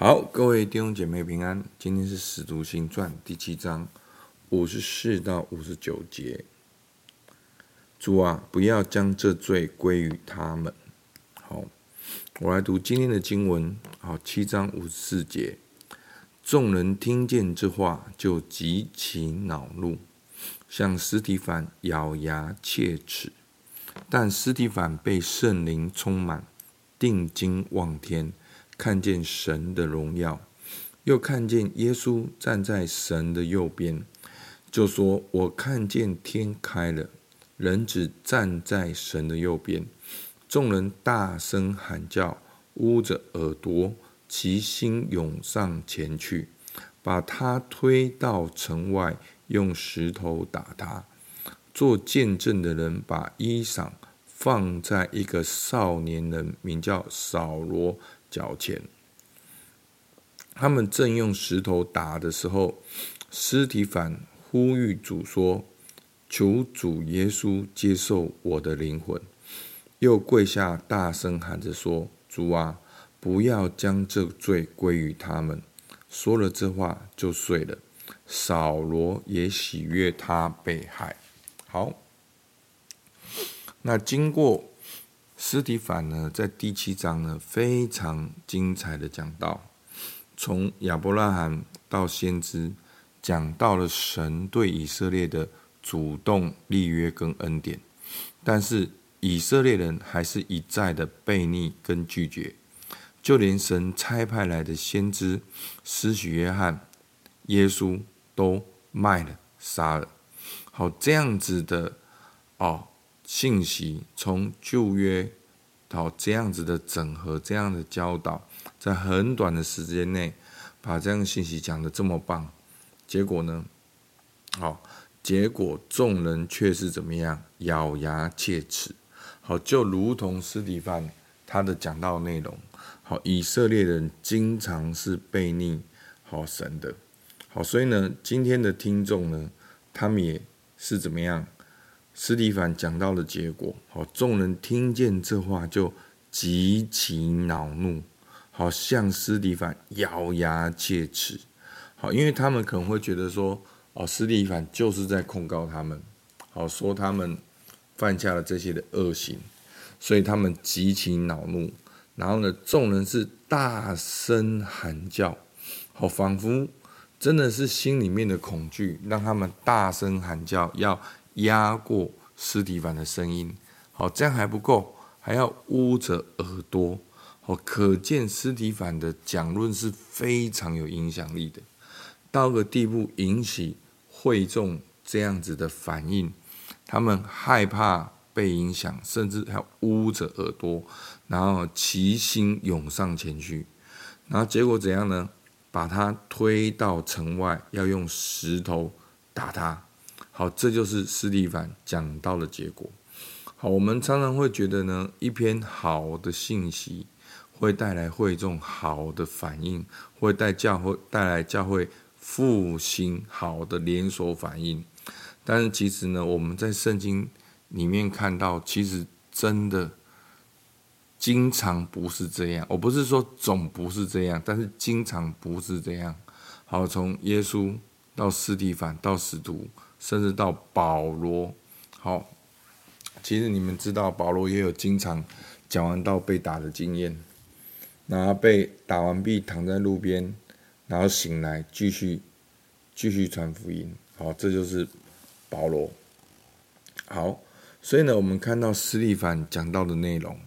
好，各位弟兄姐妹平安。今天是《使徒行传》第七章五十四到五十九节。主啊，不要将这罪归于他们。好，我来读今天的经文。好，七章五十四节。众人听见这话，就极其恼怒，向斯提反咬牙切齿。但斯提反被圣灵充满，定睛望天。看见神的荣耀，又看见耶稣站在神的右边，就说：“我看见天开了，人子站在神的右边。”众人大声喊叫，捂着耳朵，齐心涌上前去，把他推到城外，用石头打他。做见证的人把衣裳放在一个少年人，名叫扫罗。脚前，他们正用石头打的时候，司提反呼吁主说：“求主耶稣接受我的灵魂。”又跪下，大声喊着说：“主啊，不要将这罪归于他们。”说了这话就睡了。扫罗也喜悦他被害。好，那经过。斯蒂凡呢，在第七章呢，非常精彩的讲到，从亚伯拉罕到先知，讲到了神对以色列的主动立约跟恩典，但是以色列人还是一再的悖逆跟拒绝，就连神差派来的先知施许约翰、耶稣都卖了、杀了。好，这样子的哦。信息从旧约到这样子的整合，这样的教导，在很短的时间内把这样的信息讲得这么棒，结果呢？好，结果众人却是怎么样？咬牙切齿。好，就如同司提反他的讲道内容。好，以色列人经常是悖逆好神的。好，所以呢，今天的听众呢，他们也是怎么样？斯蒂凡讲到的结果，好，众人听见这话就极其恼怒，好，向斯蒂凡咬牙切齿，好，因为他们可能会觉得说，哦，斯蒂凡就是在控告他们，好，说他们犯下了这些的恶行，所以他们极其恼怒，然后呢，众人是大声喊叫，好，仿佛真的是心里面的恐惧让他们大声喊叫，要。压过司提反的声音，好，这样还不够，还要捂着耳朵，好，可见斯提反的讲论是非常有影响力的，到个地步引起会众这样子的反应，他们害怕被影响，甚至还捂着耳朵，然后齐心涌上前去，然后结果怎样呢？把他推到城外，要用石头打他。好，这就是斯蒂凡讲到的结果。好，我们常常会觉得呢，一篇好的信息会带来会众好的反应，会带教会带来教会复兴好的连锁反应。但是其实呢，我们在圣经里面看到，其实真的经常不是这样。我不是说总不是这样，但是经常不是这样。好，从耶稣到斯蒂凡到使徒。甚至到保罗，好，其实你们知道，保罗也有经常讲完到被打的经验，然后被打完毕躺在路边，然后醒来继续继续传福音，好，这就是保罗。好，所以呢，我们看到斯蒂凡讲到的内容，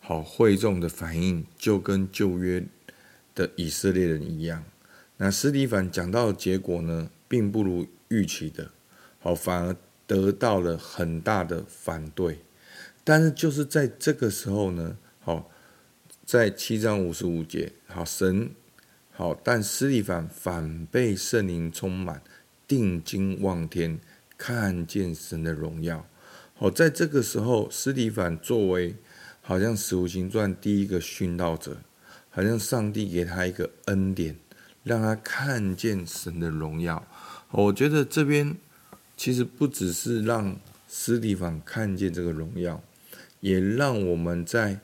好，会众的反应就跟旧约的以色列人一样。那斯蒂凡讲到的结果呢，并不如预期的。好，反而得到了很大的反对，但是就是在这个时候呢，好，在七章五十五节，好，神，好，但司提反反被圣灵充满，定睛望天，看见神的荣耀。好，在这个时候，司提反作为好像使徒行传第一个殉道者，好像上帝给他一个恩典，让他看见神的荣耀。我觉得这边。其实不只是让司提反看见这个荣耀，也让我们在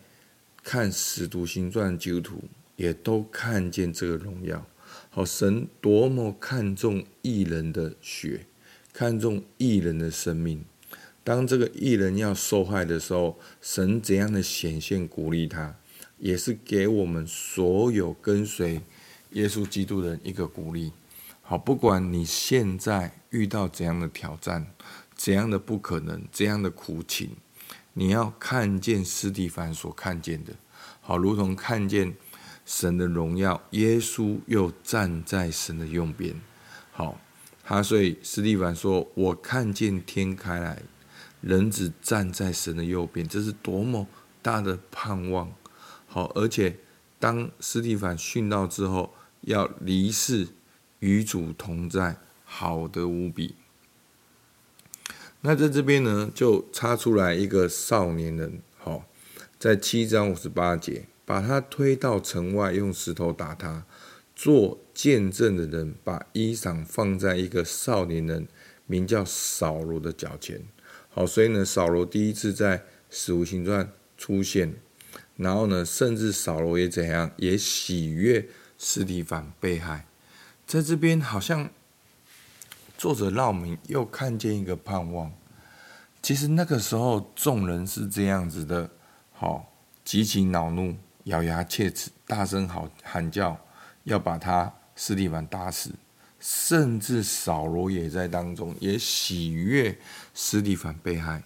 看使徒行传基督徒，也都看见这个荣耀。好，神多么看重艺人的血，看重艺人的生命。当这个艺人要受害的时候，神怎样的显现鼓励他，也是给我们所有跟随耶稣基督的人一个鼓励。好，不管你现在遇到怎样的挑战，怎样的不可能，怎样的苦情，你要看见斯蒂凡所看见的，好，如同看见神的荣耀，耶稣又站在神的右边。好，他所以斯蒂凡说：“我看见天开来。”人子站在神的右边，这是多么大的盼望！好，而且当斯蒂凡殉道之后，要离世与主同在，好的无比。那在这边呢，就插出来一个少年人，好，在七章五十八节，把他推到城外，用石头打他。做见证的人把衣裳放在一个少年人名叫扫罗的脚前。好，所以呢，扫罗第一次在《使徒行传》出现，然后呢，甚至扫罗也怎样，也喜悦司提反被害。在这边，好像作者让我们又看见一个盼望。其实那个时候，众人是这样子的，好，极其恼怒，咬牙切齿，大声好喊叫，要把他斯蒂凡打死。甚至扫罗也在当中，也喜悦斯蒂凡被害。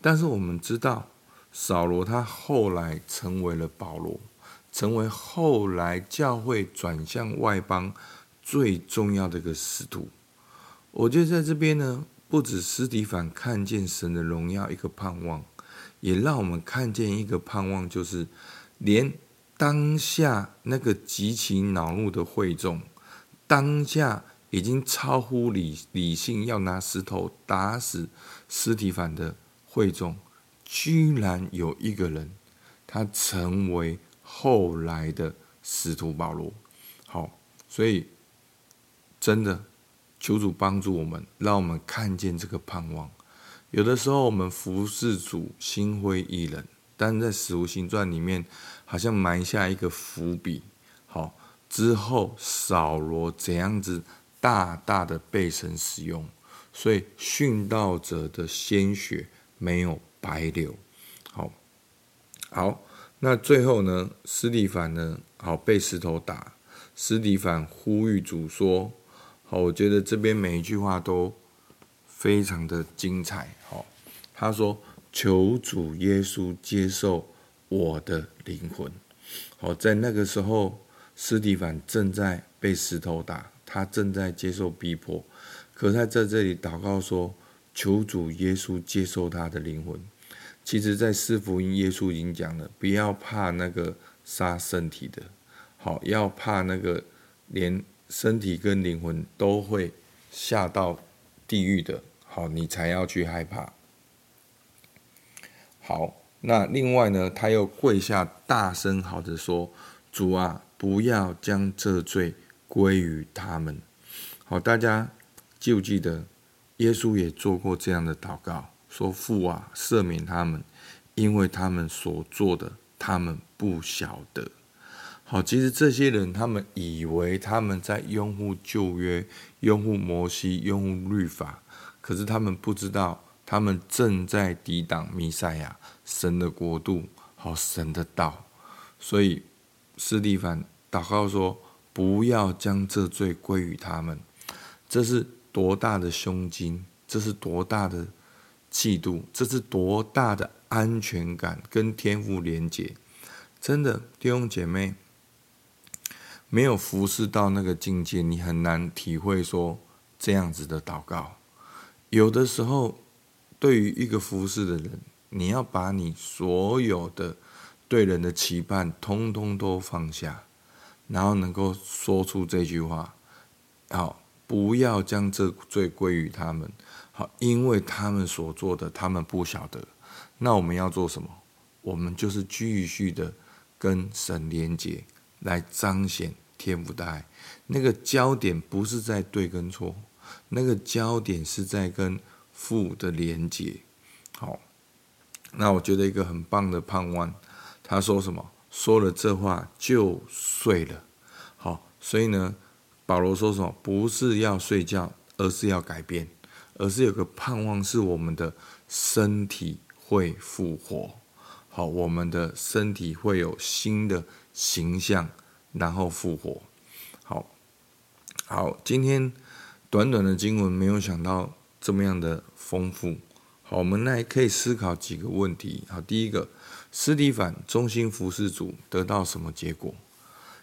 但是我们知道，扫罗他后来成为了保罗，成为后来教会转向外邦最重要的一个使徒。我觉得在这边呢，不止斯提反看见神的荣耀一个盼望，也让我们看见一个盼望，就是连当下那个极其恼怒的会众。当下已经超乎理理性，要拿石头打死斯提反的会众，居然有一个人，他成为后来的使徒保罗。好，所以真的求主帮助我们，让我们看见这个盼望。有的时候我们服侍主，心灰意冷，但在使徒行传里面，好像埋下一个伏笔。好。之后，扫罗怎样子大大的被神使用，所以殉道者的鲜血没有白流。好，好，那最后呢，司提反呢，好被石头打。司提反呼吁主说：“我觉得这边每一句话都非常的精彩。好，他说：求主耶稣接受我的灵魂。好，在那个时候。”斯蒂凡正在被石头打，他正在接受逼迫，可他在这里祷告说：“求主耶稣接受他的灵魂。”其实，在四福音，耶稣已经讲了，不要怕那个杀身体的，好，要怕那个连身体跟灵魂都会下到地狱的，好，你才要去害怕。好，那另外呢，他又跪下，大声好着说：“主啊！”不要将这罪归于他们。好，大家记不记得，耶稣也做过这样的祷告，说：“父啊，赦免他们，因为他们所做的，他们不晓得。”好，其实这些人，他们以为他们在拥护旧约、拥护摩西、拥护律法，可是他们不知道，他们正在抵挡弥赛亚、神的国度、好神的道。所以，斯蒂凡。祷告说：“不要将这罪归于他们。”这是多大的胸襟？这是多大的气度？这是多大的安全感？跟天赋连结，真的弟兄姐妹，没有服侍到那个境界，你很难体会说这样子的祷告。有的时候，对于一个服侍的人，你要把你所有的对人的期盼，通通都放下。然后能够说出这句话，好，不要将这罪归于他们，好，因为他们所做的，他们不晓得。那我们要做什么？我们就是继续的跟神连结，来彰显天父的爱。那个焦点不是在对跟错，那个焦点是在跟父的连接。好，那我觉得一个很棒的盼望，他说什么？说了这话就睡了。好，所以呢，保罗说什么？不是要睡觉，而是要改变，而是有个盼望，是我们的身体会复活。好，我们的身体会有新的形象，然后复活。好，好，今天短短的经文，没有想到这么样的丰富。好，我们来可以思考几个问题。好，第一个，斯蒂凡忠心服侍主，得到什么结果？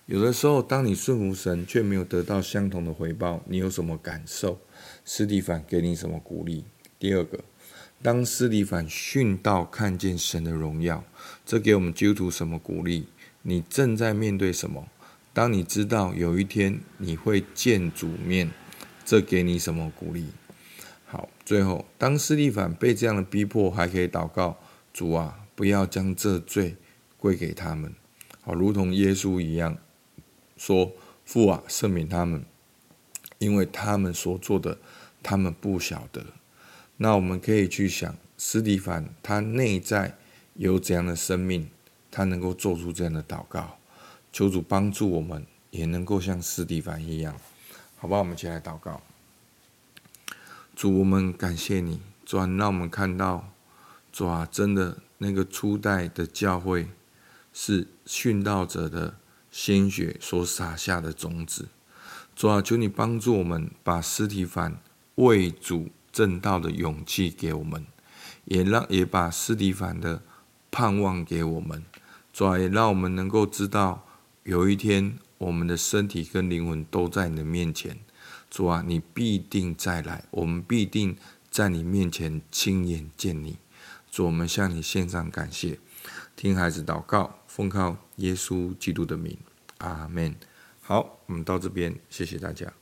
有的时候，当你顺服神，却没有得到相同的回报，你有什么感受？斯蒂凡给你什么鼓励？第二个，当斯蒂凡殉道，看见神的荣耀，这给我们基督徒什么鼓励？你正在面对什么？当你知道有一天你会见主面，这给你什么鼓励？好，最后，当斯蒂凡被这样的逼迫，还可以祷告：主啊，不要将这罪归给他们。好，如同耶稣一样说：父啊，赦免他们，因为他们所做的，他们不晓得。那我们可以去想，斯蒂凡他内在有怎样的生命，他能够做出这样的祷告？求主帮助我们，也能够像斯蒂凡一样，好吧？我们起来祷告。主，我们感谢你，主啊，让我们看到，主啊，真的那个初代的教会是殉道者的鲜血所撒下的种子。主啊，求你帮助我们，把斯蒂凡为主正道的勇气给我们，也让也把斯蒂凡的盼望给我们。主啊，也让我们能够知道，有一天我们的身体跟灵魂都在你的面前。主啊，你必定再来，我们必定在你面前亲眼见你。主，我们向你献上感谢，听孩子祷告，奉靠耶稣基督的名，阿门。好，我们到这边，谢谢大家。